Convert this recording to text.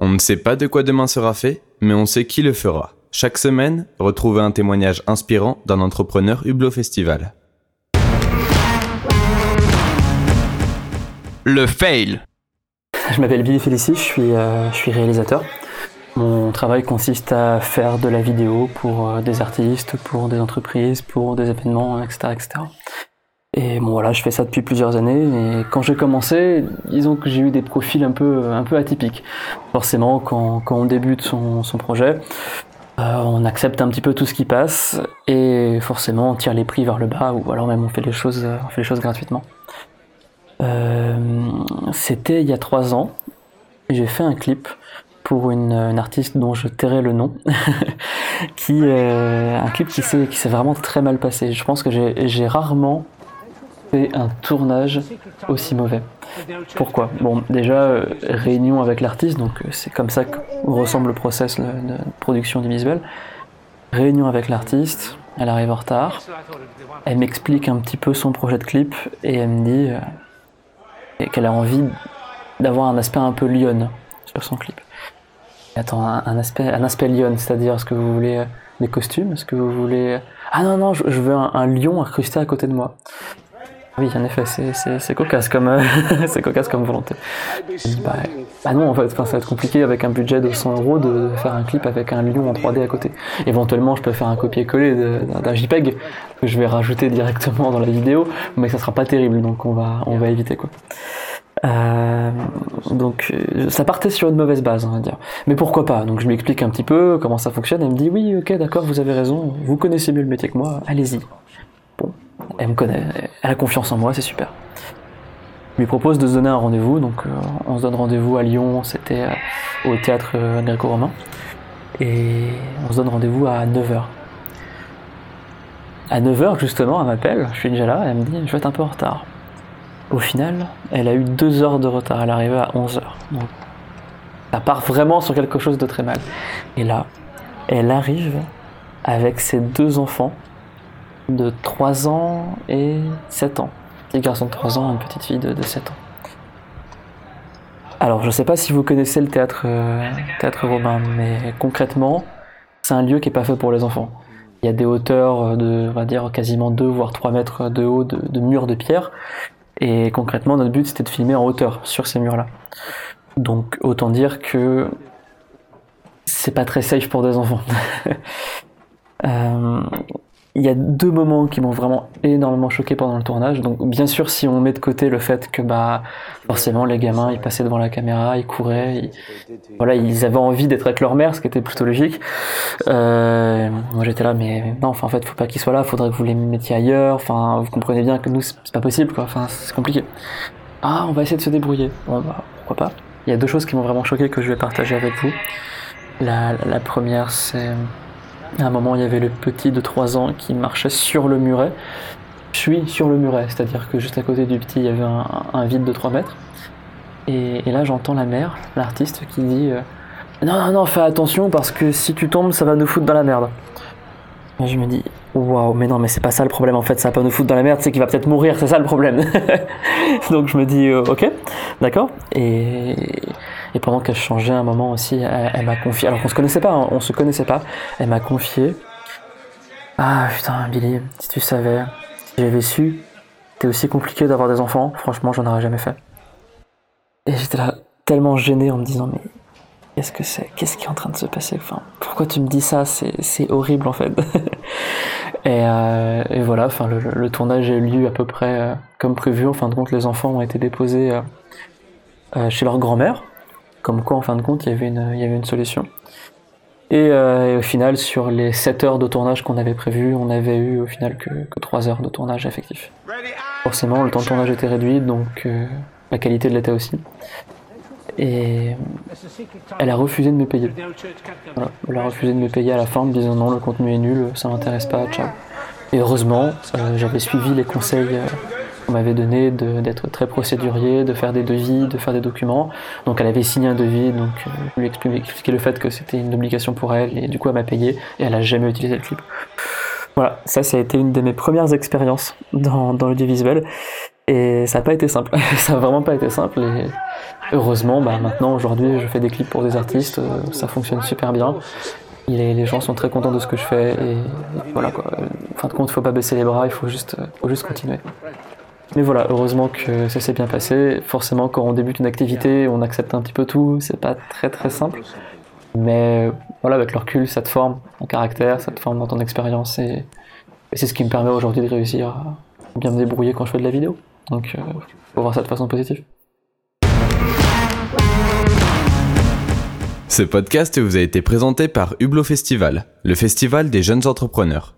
On ne sait pas de quoi demain sera fait, mais on sait qui le fera. Chaque semaine, retrouvez un témoignage inspirant d'un entrepreneur Hublot Festival. Le fail. Je m'appelle Billy Félicie, je suis, euh, je suis réalisateur. Mon travail consiste à faire de la vidéo pour euh, des artistes, pour des entreprises, pour des événements, etc. etc. Et bon voilà, je fais ça depuis plusieurs années. Et quand j'ai commencé, disons que j'ai eu des profils un peu, un peu atypiques. Forcément, quand, quand on débute son, son projet, euh, on accepte un petit peu tout ce qui passe et forcément on tire les prix vers le bas ou alors même on fait les choses, on fait les choses gratuitement. Euh, C'était il y a trois ans. J'ai fait un clip pour une, artiste dont je tairai le nom, qui euh, un clip qui s'est vraiment très mal passé. Je pense que j'ai rarement fait un tournage aussi mauvais. Pourquoi? Bon, déjà, euh, réunion avec l'artiste, donc euh, c'est comme ça que ressemble le process de production du visuel. Réunion avec l'artiste, elle arrive en retard, elle m'explique un petit peu son projet de clip et elle me dit euh, qu'elle a envie d'avoir un aspect un peu lionne sur son clip. Attends, un, aspect, un aspect c'est-à-dire est-ce que vous voulez des costumes? Est-ce que vous voulez... Ah non, non, je, veux un lion incrusté à côté de moi. Oui, en effet, c'est cocasse comme euh, c'est cocasse comme volonté. Bah, bah, non, en fait, ça va être compliqué avec un budget de 100 euros de faire un clip avec un lion en 3D à côté. Éventuellement, je peux faire un copier-coller d'un JPEG que je vais rajouter directement dans la vidéo, mais ça sera pas terrible, donc on va on va éviter quoi. Euh, donc ça partait sur une mauvaise base, on va dire. Mais pourquoi pas? Donc je lui explique un petit peu comment ça fonctionne. Elle me dit oui, ok, d'accord, vous avez raison. Vous connaissez mieux le métier que moi. Allez-y. Elle me connaît, elle a confiance en moi, c'est super. Je lui propose de se donner un rendez-vous, donc euh, on se donne rendez-vous à Lyon, c'était euh, au théâtre euh, gréco-romain, et on se donne rendez-vous à 9h. À 9h, justement, elle m'appelle, je suis déjà là, elle me dit je vais être un peu en retard. Au final, elle a eu 2 heures de retard, elle est arrivée à 11h. Donc, ça part vraiment sur quelque chose de très mal. Et là, elle arrive avec ses deux enfants de 3 ans et 7 ans. Petit garçon de 3 ans, une petite fille de, de 7 ans. Alors, je sais pas si vous connaissez le théâtre, euh, romain, mais concrètement, c'est un lieu qui est pas fait pour les enfants. Il y a des hauteurs de, on va dire, quasiment 2 voire 3 mètres de haut de, de murs de pierre. Et concrètement, notre but c'était de filmer en hauteur sur ces murs-là. Donc, autant dire que c'est pas très safe pour des enfants. euh, il y a deux moments qui m'ont vraiment énormément choqué pendant le tournage. Donc bien sûr, si on met de côté le fait que bah forcément les gamins ils passaient devant la caméra, ils couraient, ils, voilà, ils avaient envie d'être avec leur mère, ce qui était plutôt logique. Euh, moi j'étais là, mais non, enfin en fait faut pas qu'ils soient là, faudrait que vous les mettiez ailleurs. Enfin vous comprenez bien que nous c'est pas possible quoi. Enfin c'est compliqué. Ah on va essayer de se débrouiller. Bon bah pourquoi pas. Il y a deux choses qui m'ont vraiment choqué que je vais partager avec vous. La, la première c'est à un moment, il y avait le petit de 3 ans qui marchait sur le muret. Je suis sur le muret, c'est-à-dire que juste à côté du petit, il y avait un, vide de 3 mètres. Et, et là, j'entends la mère, l'artiste, qui dit euh, Non, non, non, fais attention parce que si tu tombes, ça va nous foutre dans la merde. Et je me dis Waouh, mais non, mais c'est pas ça le problème en fait, ça va pas nous foutre dans la merde, c'est qu'il va peut-être mourir, c'est ça le problème. Donc je me dis euh, Ok, d'accord. Et, et pendant qu'elle changeait un moment aussi, elle, m'a confié, alors qu'on se connaissait pas, hein, on se connaissait pas, elle m'a confié. Ah putain, Billy, si tu savais, si j'avais su, c'était aussi compliqué d'avoir des enfants, franchement, j'en aurais jamais fait. Et j'étais là tellement gêné en me disant Mais qu'est-ce que c'est? Qu'est-ce qui est en train de se passer? Enfin, Pourquoi tu me dis ça? C'est horrible en fait. et, euh, et, voilà, enfin, le, le, tournage a eu lieu à peu près euh, comme prévu. En fin de compte, les enfants ont été déposés euh, chez leur grand-mère comme quoi en fin de compte il y avait une, solution. Et, euh, et, au final, sur les 7 heures de tournage qu'on avait prévu, on avait eu au final que, que 3 heures de tournage effectif. Forcément, le temps de tournage était réduit, donc euh, la qualité de l'était aussi. Et elle a refusé de me payer. Elle a refusé de me payer à la fin me disant non, le contenu est nul, ça m'intéresse pas, ciao. Et heureusement, euh, j'avais suivi les conseils on m'avait donné d'être très procédurier, de faire des devis, de faire des documents. Donc elle avait signé un devis, donc euh, je lui ai expliqué, expliqué le fait que c'était une obligation pour elle, et du coup elle m'a payé, et elle a jamais utilisé le clip. Voilà, ça, ça a été une de mes premières expériences dans, dans l'audiovisuel. Et ça n'a pas été simple. ça n'a vraiment pas été simple. Et heureusement, bah, maintenant, aujourd'hui, je fais des clips pour des artistes. euh, ça fonctionne super bien. Les, gens sont très contents de ce que je fais. Et, voilà quoi. En fin de compte, il faut pas baisser les bras. Il euh, faut juste continuer. Mais voilà, heureusement que ça s'est bien passé. Forcément, quand on débute une activité, on accepte un petit peu tout. C'est pas très très simple. Mais voilà, avec le recul, ça te forme en caractère, ça te forme dans ton expérience. Et, et c'est ce qui me permet aujourd'hui de réussir à bien me débrouiller quand je fais de la vidéo. Donc, euh, faut voir ça de façon positive. Ce podcast vous a été présenté par Hublot Festival, le festival des jeunes entrepreneurs.